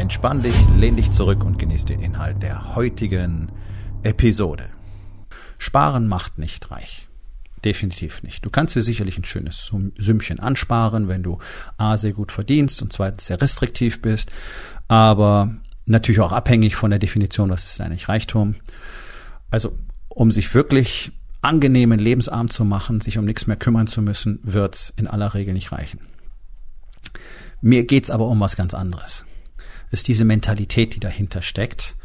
Entspann dich, lehn dich zurück und genieß den Inhalt der heutigen Episode. Sparen macht nicht reich. Definitiv nicht. Du kannst dir sicherlich ein schönes Sümmchen ansparen, wenn du A sehr gut verdienst und zweitens sehr restriktiv bist, aber natürlich auch abhängig von der Definition, was ist eigentlich Reichtum. Also, um sich wirklich angenehmen Lebensabend zu machen, sich um nichts mehr kümmern zu müssen, wird's in aller Regel nicht reichen. Mir geht's aber um was ganz anderes. Ist diese Mentalität, die dahinter steckt,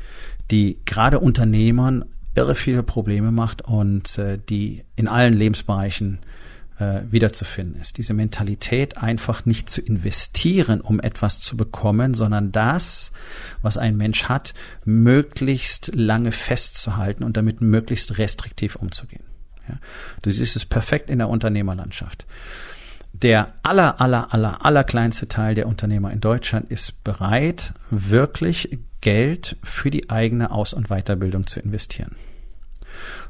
die gerade Unternehmern irre viele Probleme macht und äh, die in allen Lebensbereichen äh, wiederzufinden ist. Diese Mentalität einfach nicht zu investieren, um etwas zu bekommen, sondern das, was ein Mensch hat, möglichst lange festzuhalten und damit möglichst restriktiv umzugehen. Ja, das ist es perfekt in der Unternehmerlandschaft. Der aller, aller, aller, aller kleinste Teil der Unternehmer in Deutschland ist bereit, wirklich Geld für die eigene Aus- und Weiterbildung zu investieren.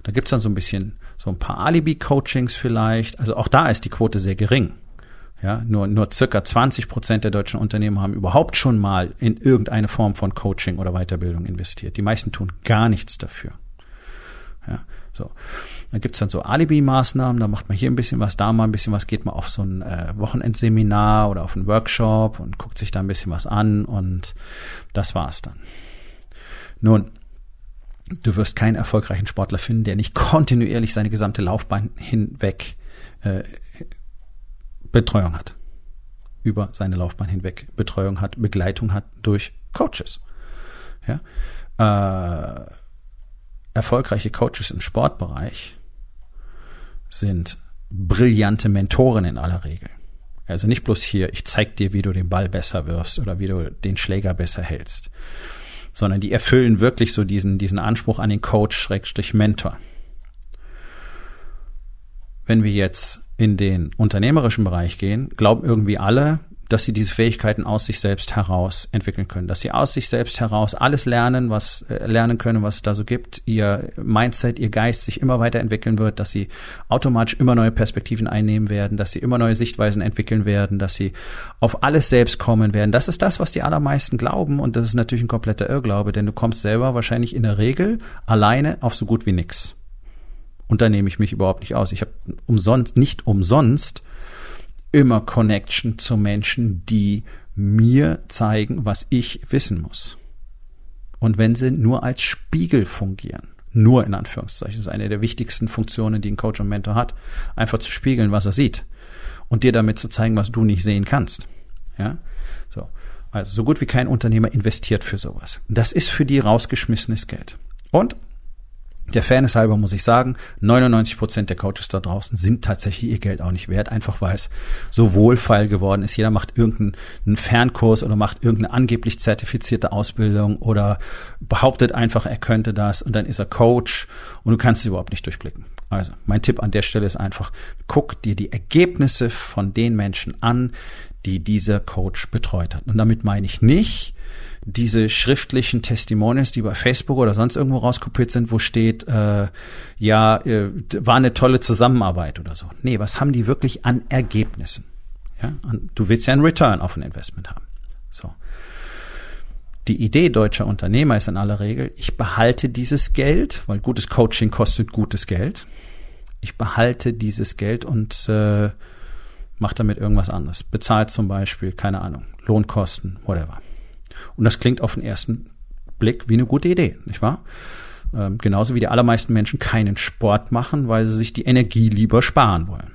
Da gibt's dann so ein bisschen so ein paar Alibi-Coachings vielleicht. Also auch da ist die Quote sehr gering. Ja, nur, nur circa 20 Prozent der deutschen Unternehmen haben überhaupt schon mal in irgendeine Form von Coaching oder Weiterbildung investiert. Die meisten tun gar nichts dafür. Ja, so. Dann gibt's dann so Alibi-Maßnahmen, da macht man hier ein bisschen was, da mal ein bisschen was, geht man auf so ein äh, Wochenendseminar oder auf einen Workshop und guckt sich da ein bisschen was an und das war's dann. Nun, du wirst keinen erfolgreichen Sportler finden, der nicht kontinuierlich seine gesamte Laufbahn hinweg äh, Betreuung hat. Über seine Laufbahn hinweg Betreuung hat, Begleitung hat durch Coaches. Ja? Äh, erfolgreiche Coaches im Sportbereich sind brillante Mentoren in aller Regel. Also nicht bloß hier, ich zeig dir, wie du den Ball besser wirfst oder wie du den Schläger besser hältst, sondern die erfüllen wirklich so diesen, diesen Anspruch an den Coach, Schrägstrich Mentor. Wenn wir jetzt in den unternehmerischen Bereich gehen, glauben irgendwie alle, dass sie diese Fähigkeiten aus sich selbst heraus entwickeln können, dass sie aus sich selbst heraus alles lernen, was äh, lernen können, was es da so gibt, ihr Mindset, ihr Geist sich immer weiterentwickeln wird, dass sie automatisch immer neue Perspektiven einnehmen werden, dass sie immer neue Sichtweisen entwickeln werden, dass sie auf alles selbst kommen werden. Das ist das, was die allermeisten glauben und das ist natürlich ein kompletter Irrglaube, denn du kommst selber wahrscheinlich in der Regel alleine auf so gut wie nix. Und da nehme ich mich überhaupt nicht aus. Ich habe umsonst, nicht umsonst immer Connection zu Menschen, die mir zeigen, was ich wissen muss. Und wenn sie nur als Spiegel fungieren, nur in Anführungszeichen, ist eine der wichtigsten Funktionen, die ein Coach und Mentor hat, einfach zu spiegeln, was er sieht und dir damit zu zeigen, was du nicht sehen kannst. Ja, so. Also so gut wie kein Unternehmer investiert für sowas. Das ist für die rausgeschmissenes Geld. Und der Fairness halber muss ich sagen, 99 Prozent der Coaches da draußen sind tatsächlich ihr Geld auch nicht wert, einfach weil es so wohlfeil geworden ist. Jeder macht irgendeinen Fernkurs oder macht irgendeine angeblich zertifizierte Ausbildung oder behauptet einfach, er könnte das und dann ist er Coach und du kannst es überhaupt nicht durchblicken. Also mein Tipp an der Stelle ist einfach, guck dir die Ergebnisse von den Menschen an, die dieser Coach betreut hat. Und damit meine ich nicht, diese schriftlichen Testimonials, die bei Facebook oder sonst irgendwo rauskopiert sind, wo steht, äh, ja, äh, war eine tolle Zusammenarbeit oder so. Nee, was haben die wirklich an Ergebnissen? Ja, du willst ja einen Return auf ein Investment haben. So. Die Idee deutscher Unternehmer ist in aller Regel, ich behalte dieses Geld, weil gutes Coaching kostet gutes Geld. Ich behalte dieses Geld und äh, mache damit irgendwas anderes. Bezahlt zum Beispiel, keine Ahnung, Lohnkosten, whatever. Und das klingt auf den ersten Blick wie eine gute Idee, nicht wahr? Ähm, genauso wie die allermeisten Menschen keinen Sport machen, weil sie sich die Energie lieber sparen wollen.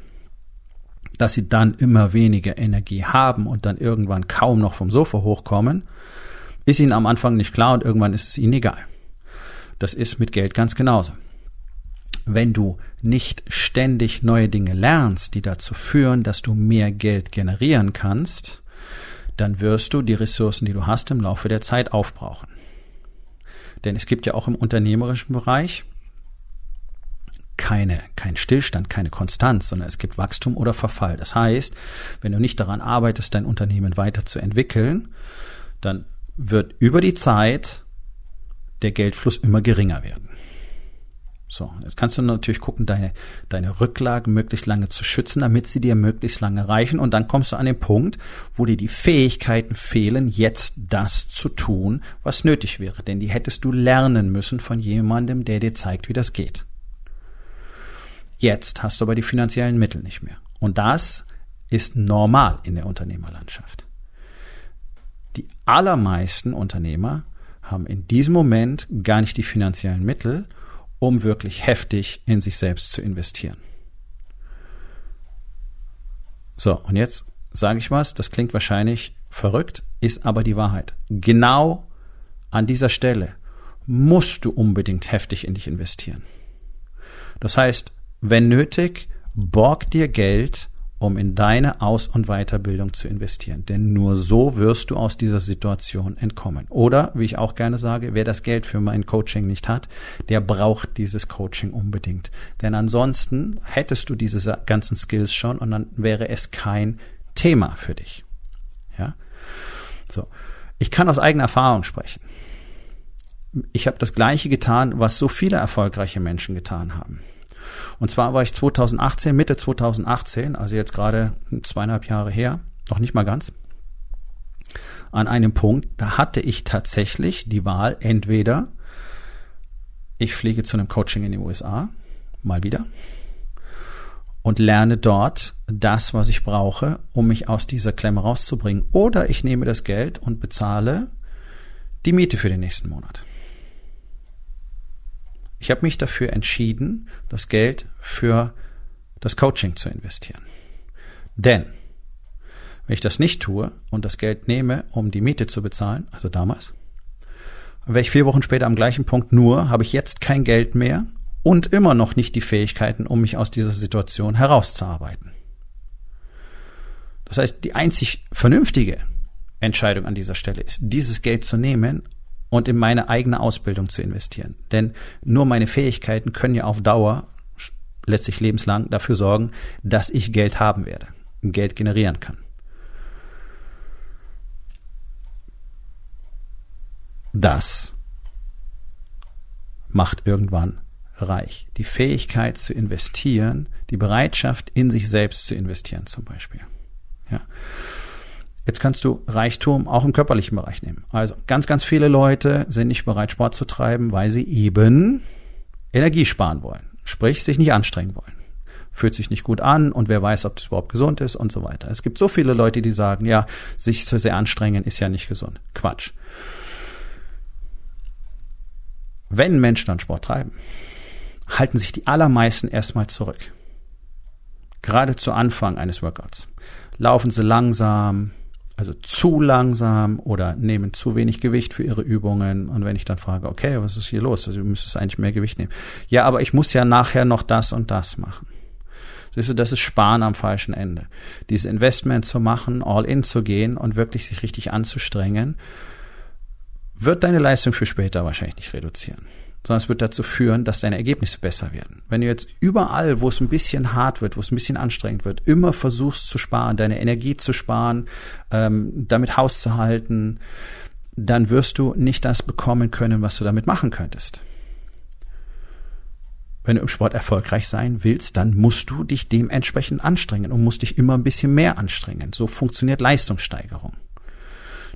Dass sie dann immer weniger Energie haben und dann irgendwann kaum noch vom Sofa hochkommen, ist ihnen am Anfang nicht klar und irgendwann ist es ihnen egal. Das ist mit Geld ganz genauso. Wenn du nicht ständig neue Dinge lernst, die dazu führen, dass du mehr Geld generieren kannst, dann wirst du die Ressourcen, die du hast, im Laufe der Zeit aufbrauchen. Denn es gibt ja auch im unternehmerischen Bereich keine, kein Stillstand, keine Konstanz, sondern es gibt Wachstum oder Verfall. Das heißt, wenn du nicht daran arbeitest, dein Unternehmen weiterzuentwickeln, dann wird über die Zeit der Geldfluss immer geringer werden. So, jetzt kannst du natürlich gucken, deine, deine Rücklagen möglichst lange zu schützen, damit sie dir möglichst lange reichen. Und dann kommst du an den Punkt, wo dir die Fähigkeiten fehlen, jetzt das zu tun, was nötig wäre. Denn die hättest du lernen müssen von jemandem, der dir zeigt, wie das geht. Jetzt hast du aber die finanziellen Mittel nicht mehr. Und das ist normal in der Unternehmerlandschaft. Die allermeisten Unternehmer haben in diesem Moment gar nicht die finanziellen Mittel, um wirklich heftig in sich selbst zu investieren. So, und jetzt sage ich was, das klingt wahrscheinlich verrückt, ist aber die Wahrheit. Genau an dieser Stelle musst du unbedingt heftig in dich investieren. Das heißt, wenn nötig, borg dir Geld um in deine Aus- und Weiterbildung zu investieren. Denn nur so wirst du aus dieser Situation entkommen. Oder, wie ich auch gerne sage, wer das Geld für mein Coaching nicht hat, der braucht dieses Coaching unbedingt. Denn ansonsten hättest du diese ganzen Skills schon und dann wäre es kein Thema für dich. Ja? So. Ich kann aus eigener Erfahrung sprechen. Ich habe das Gleiche getan, was so viele erfolgreiche Menschen getan haben. Und zwar war ich 2018, Mitte 2018, also jetzt gerade zweieinhalb Jahre her, noch nicht mal ganz, an einem Punkt, da hatte ich tatsächlich die Wahl, entweder ich fliege zu einem Coaching in die USA, mal wieder, und lerne dort das, was ich brauche, um mich aus dieser Klemme rauszubringen. Oder ich nehme das Geld und bezahle die Miete für den nächsten Monat. Ich habe mich dafür entschieden, das Geld für das Coaching zu investieren. Denn wenn ich das nicht tue und das Geld nehme, um die Miete zu bezahlen, also damals, wäre ich vier Wochen später am gleichen Punkt, nur habe ich jetzt kein Geld mehr und immer noch nicht die Fähigkeiten, um mich aus dieser Situation herauszuarbeiten. Das heißt, die einzig vernünftige Entscheidung an dieser Stelle ist, dieses Geld zu nehmen und in meine eigene Ausbildung zu investieren. Denn nur meine Fähigkeiten können ja auf Dauer, letztlich lebenslang, dafür sorgen, dass ich Geld haben werde, Geld generieren kann. Das macht irgendwann reich. Die Fähigkeit zu investieren, die Bereitschaft in sich selbst zu investieren zum Beispiel. Ja. Jetzt kannst du Reichtum auch im körperlichen Bereich nehmen. Also ganz, ganz viele Leute sind nicht bereit, Sport zu treiben, weil sie eben Energie sparen wollen. Sprich, sich nicht anstrengen wollen. Fühlt sich nicht gut an und wer weiß, ob das überhaupt gesund ist und so weiter. Es gibt so viele Leute, die sagen, ja, sich zu sehr anstrengen ist ja nicht gesund. Quatsch. Wenn Menschen dann Sport treiben, halten sich die allermeisten erstmal zurück. Gerade zu Anfang eines Workouts. Laufen sie langsam, also zu langsam oder nehmen zu wenig Gewicht für ihre Übungen. Und wenn ich dann frage, okay, was ist hier los? Also du müsstest eigentlich mehr Gewicht nehmen. Ja, aber ich muss ja nachher noch das und das machen. Siehst du, das ist Sparen am falschen Ende. Dieses Investment zu machen, all in zu gehen und wirklich sich richtig anzustrengen, wird deine Leistung für später wahrscheinlich nicht reduzieren sondern es wird dazu führen, dass deine Ergebnisse besser werden. Wenn du jetzt überall, wo es ein bisschen hart wird, wo es ein bisschen anstrengend wird, immer versuchst zu sparen, deine Energie zu sparen, ähm, damit Haus zu halten, dann wirst du nicht das bekommen können, was du damit machen könntest. Wenn du im Sport erfolgreich sein willst, dann musst du dich dementsprechend anstrengen und musst dich immer ein bisschen mehr anstrengen. So funktioniert Leistungssteigerung.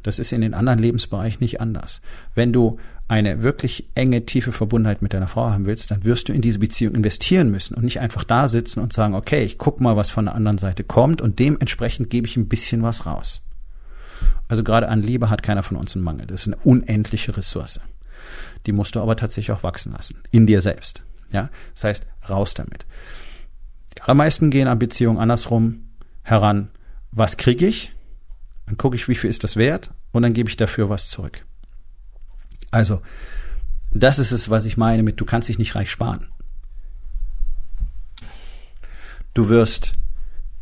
Das ist in den anderen Lebensbereichen nicht anders. Wenn du eine wirklich enge, tiefe Verbundenheit mit deiner Frau haben willst, dann wirst du in diese Beziehung investieren müssen und nicht einfach da sitzen und sagen, okay, ich guck mal, was von der anderen Seite kommt und dementsprechend gebe ich ein bisschen was raus. Also gerade an Liebe hat keiner von uns einen Mangel. Das ist eine unendliche Ressource. Die musst du aber tatsächlich auch wachsen lassen. In dir selbst. Ja, das heißt, raus damit. Die allermeisten gehen an Beziehungen andersrum heran. Was kriege ich? Dann gucke ich, wie viel ist das wert und dann gebe ich dafür was zurück. Also, das ist es, was ich meine mit, du kannst dich nicht reich sparen. Du wirst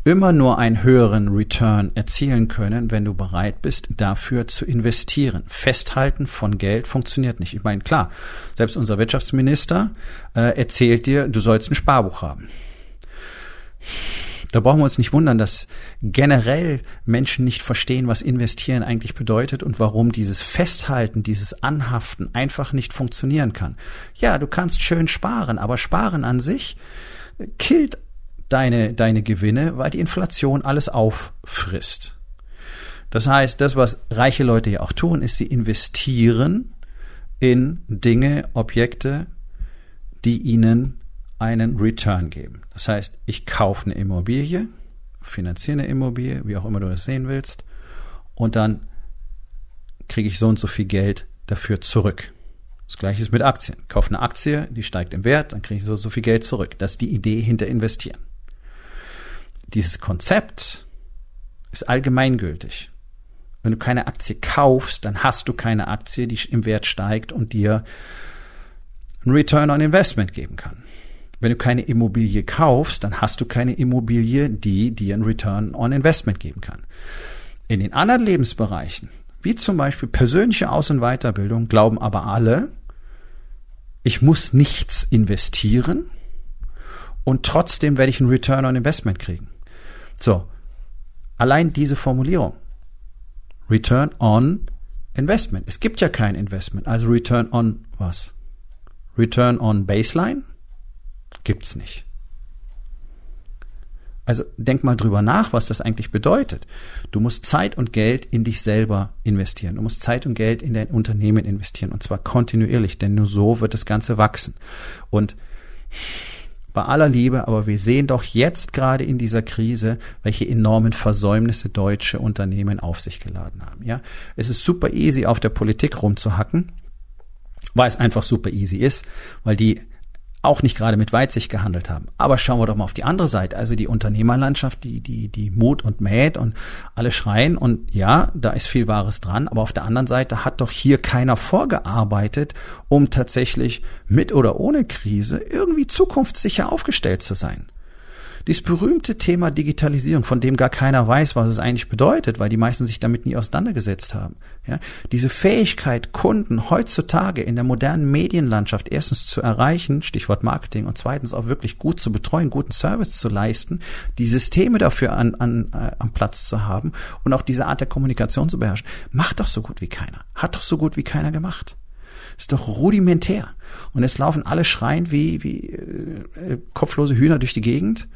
immer nur einen höheren Return erzielen können, wenn du bereit bist, dafür zu investieren. Festhalten von Geld funktioniert nicht. Ich meine, klar, selbst unser Wirtschaftsminister äh, erzählt dir, du sollst ein Sparbuch haben. Da brauchen wir uns nicht wundern, dass generell Menschen nicht verstehen, was investieren eigentlich bedeutet und warum dieses Festhalten, dieses Anhaften einfach nicht funktionieren kann. Ja, du kannst schön sparen, aber sparen an sich killt deine, deine Gewinne, weil die Inflation alles auffrisst. Das heißt, das, was reiche Leute ja auch tun, ist, sie investieren in Dinge, Objekte, die ihnen einen Return geben. Das heißt, ich kaufe eine Immobilie, finanziere eine Immobilie, wie auch immer du das sehen willst, und dann kriege ich so und so viel Geld dafür zurück. Das gleiche ist mit Aktien. Ich kaufe eine Aktie, die steigt im Wert, dann kriege ich so und so viel Geld zurück. Das ist die Idee hinter investieren. Dieses Konzept ist allgemeingültig. Wenn du keine Aktie kaufst, dann hast du keine Aktie, die im Wert steigt und dir ein Return on Investment geben kann. Wenn du keine Immobilie kaufst, dann hast du keine Immobilie, die dir ein Return on Investment geben kann. In den anderen Lebensbereichen, wie zum Beispiel persönliche Aus- und Weiterbildung, glauben aber alle, ich muss nichts investieren und trotzdem werde ich ein Return on Investment kriegen. So, allein diese Formulierung, Return on Investment. Es gibt ja kein Investment, also Return on was? Return on Baseline? Gibt's nicht. Also denk mal drüber nach, was das eigentlich bedeutet. Du musst Zeit und Geld in dich selber investieren. Du musst Zeit und Geld in dein Unternehmen investieren und zwar kontinuierlich, denn nur so wird das Ganze wachsen. Und bei aller Liebe, aber wir sehen doch jetzt gerade in dieser Krise, welche enormen Versäumnisse deutsche Unternehmen auf sich geladen haben. Ja, es ist super easy, auf der Politik rumzuhacken, weil es einfach super easy ist, weil die auch nicht gerade mit Weitsicht gehandelt haben. Aber schauen wir doch mal auf die andere Seite, also die Unternehmerlandschaft, die, die, die Mut und mäht und alle schreien und ja, da ist viel Wahres dran, aber auf der anderen Seite hat doch hier keiner vorgearbeitet, um tatsächlich mit oder ohne Krise irgendwie zukunftssicher aufgestellt zu sein. Dieses berühmte Thema Digitalisierung, von dem gar keiner weiß, was es eigentlich bedeutet, weil die meisten sich damit nie auseinandergesetzt haben. Ja, diese Fähigkeit, Kunden heutzutage in der modernen Medienlandschaft erstens zu erreichen, Stichwort Marketing, und zweitens auch wirklich gut zu betreuen, guten Service zu leisten, die Systeme dafür an, an, äh, am Platz zu haben und auch diese Art der Kommunikation zu beherrschen, macht doch so gut wie keiner. Hat doch so gut wie keiner gemacht. Ist doch rudimentär. Und es laufen alle schreiend wie, wie äh, kopflose Hühner durch die Gegend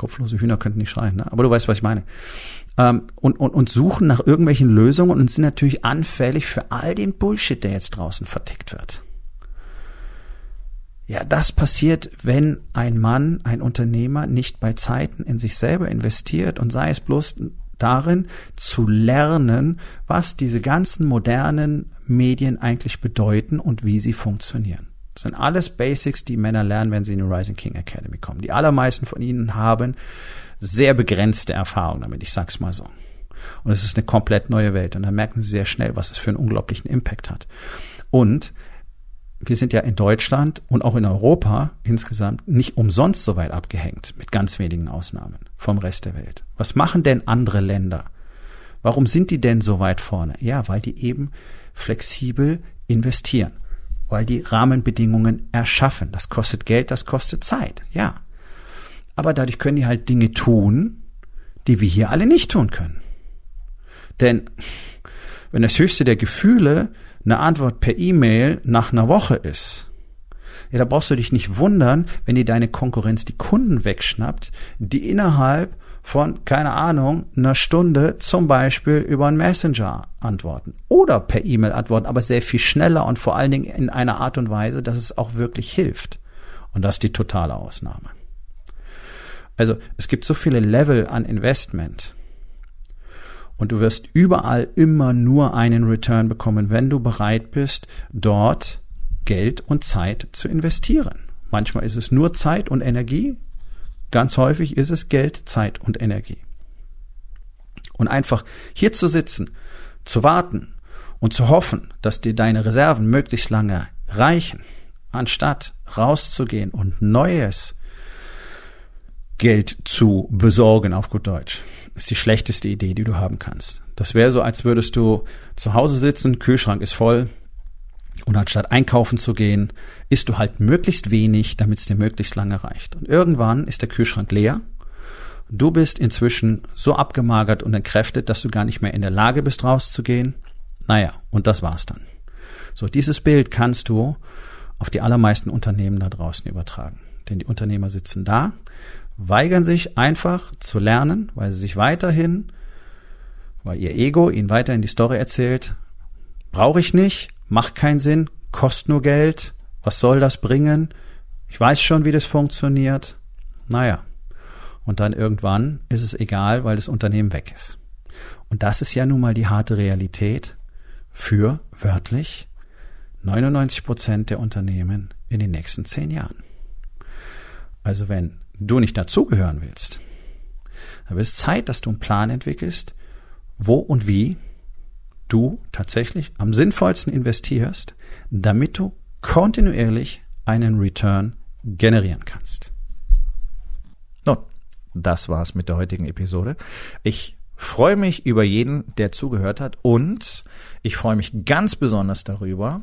kopflose Hühner könnten nicht schreien, ne? aber du weißt, was ich meine. Ähm, und, und, und suchen nach irgendwelchen Lösungen und sind natürlich anfällig für all den Bullshit, der jetzt draußen vertickt wird. Ja, das passiert, wenn ein Mann, ein Unternehmer nicht bei Zeiten in sich selber investiert und sei es bloß darin zu lernen, was diese ganzen modernen Medien eigentlich bedeuten und wie sie funktionieren. Das sind alles Basics, die Männer lernen, wenn sie in die Rising King Academy kommen. Die allermeisten von ihnen haben sehr begrenzte Erfahrung damit, ich sag's mal so. Und es ist eine komplett neue Welt. Und dann merken sie sehr schnell, was es für einen unglaublichen Impact hat. Und wir sind ja in Deutschland und auch in Europa insgesamt nicht umsonst so weit abgehängt, mit ganz wenigen Ausnahmen vom Rest der Welt. Was machen denn andere Länder? Warum sind die denn so weit vorne? Ja, weil die eben flexibel investieren weil die Rahmenbedingungen erschaffen. Das kostet Geld, das kostet Zeit, ja. Aber dadurch können die halt Dinge tun, die wir hier alle nicht tun können. Denn wenn das höchste der Gefühle eine Antwort per E-Mail nach einer Woche ist, ja, da brauchst du dich nicht wundern, wenn dir deine Konkurrenz die Kunden wegschnappt, die innerhalb von, keine Ahnung, einer Stunde zum Beispiel über einen Messenger antworten oder per E-Mail antworten, aber sehr viel schneller und vor allen Dingen in einer Art und Weise, dass es auch wirklich hilft. Und das ist die totale Ausnahme. Also es gibt so viele Level an Investment. Und du wirst überall immer nur einen Return bekommen, wenn du bereit bist, dort Geld und Zeit zu investieren. Manchmal ist es nur Zeit und Energie, Ganz häufig ist es Geld, Zeit und Energie. Und einfach hier zu sitzen, zu warten und zu hoffen, dass dir deine Reserven möglichst lange reichen, anstatt rauszugehen und Neues Geld zu besorgen, auf gut Deutsch, ist die schlechteste Idee, die du haben kannst. Das wäre so, als würdest du zu Hause sitzen, Kühlschrank ist voll, und anstatt einkaufen zu gehen, isst du halt möglichst wenig, damit es dir möglichst lange reicht. Und irgendwann ist der Kühlschrank leer. Du bist inzwischen so abgemagert und entkräftet, dass du gar nicht mehr in der Lage bist, rauszugehen. Naja, und das war's dann. So, dieses Bild kannst du auf die allermeisten Unternehmen da draußen übertragen. Denn die Unternehmer sitzen da, weigern sich einfach zu lernen, weil sie sich weiterhin, weil ihr Ego ihnen weiterhin die Story erzählt, brauche ich nicht, macht keinen Sinn, kostet nur Geld, was soll das bringen? Ich weiß schon, wie das funktioniert. Naja. Und dann irgendwann ist es egal, weil das Unternehmen weg ist. Und das ist ja nun mal die harte Realität für wörtlich 99 Prozent der Unternehmen in den nächsten zehn Jahren. Also wenn du nicht dazugehören willst, dann wird es Zeit, dass du einen Plan entwickelst, wo und wie du tatsächlich am sinnvollsten investierst, damit du kontinuierlich einen Return generieren kannst. Nun, das war's mit der heutigen Episode. Ich freue mich über jeden, der zugehört hat und ich freue mich ganz besonders darüber,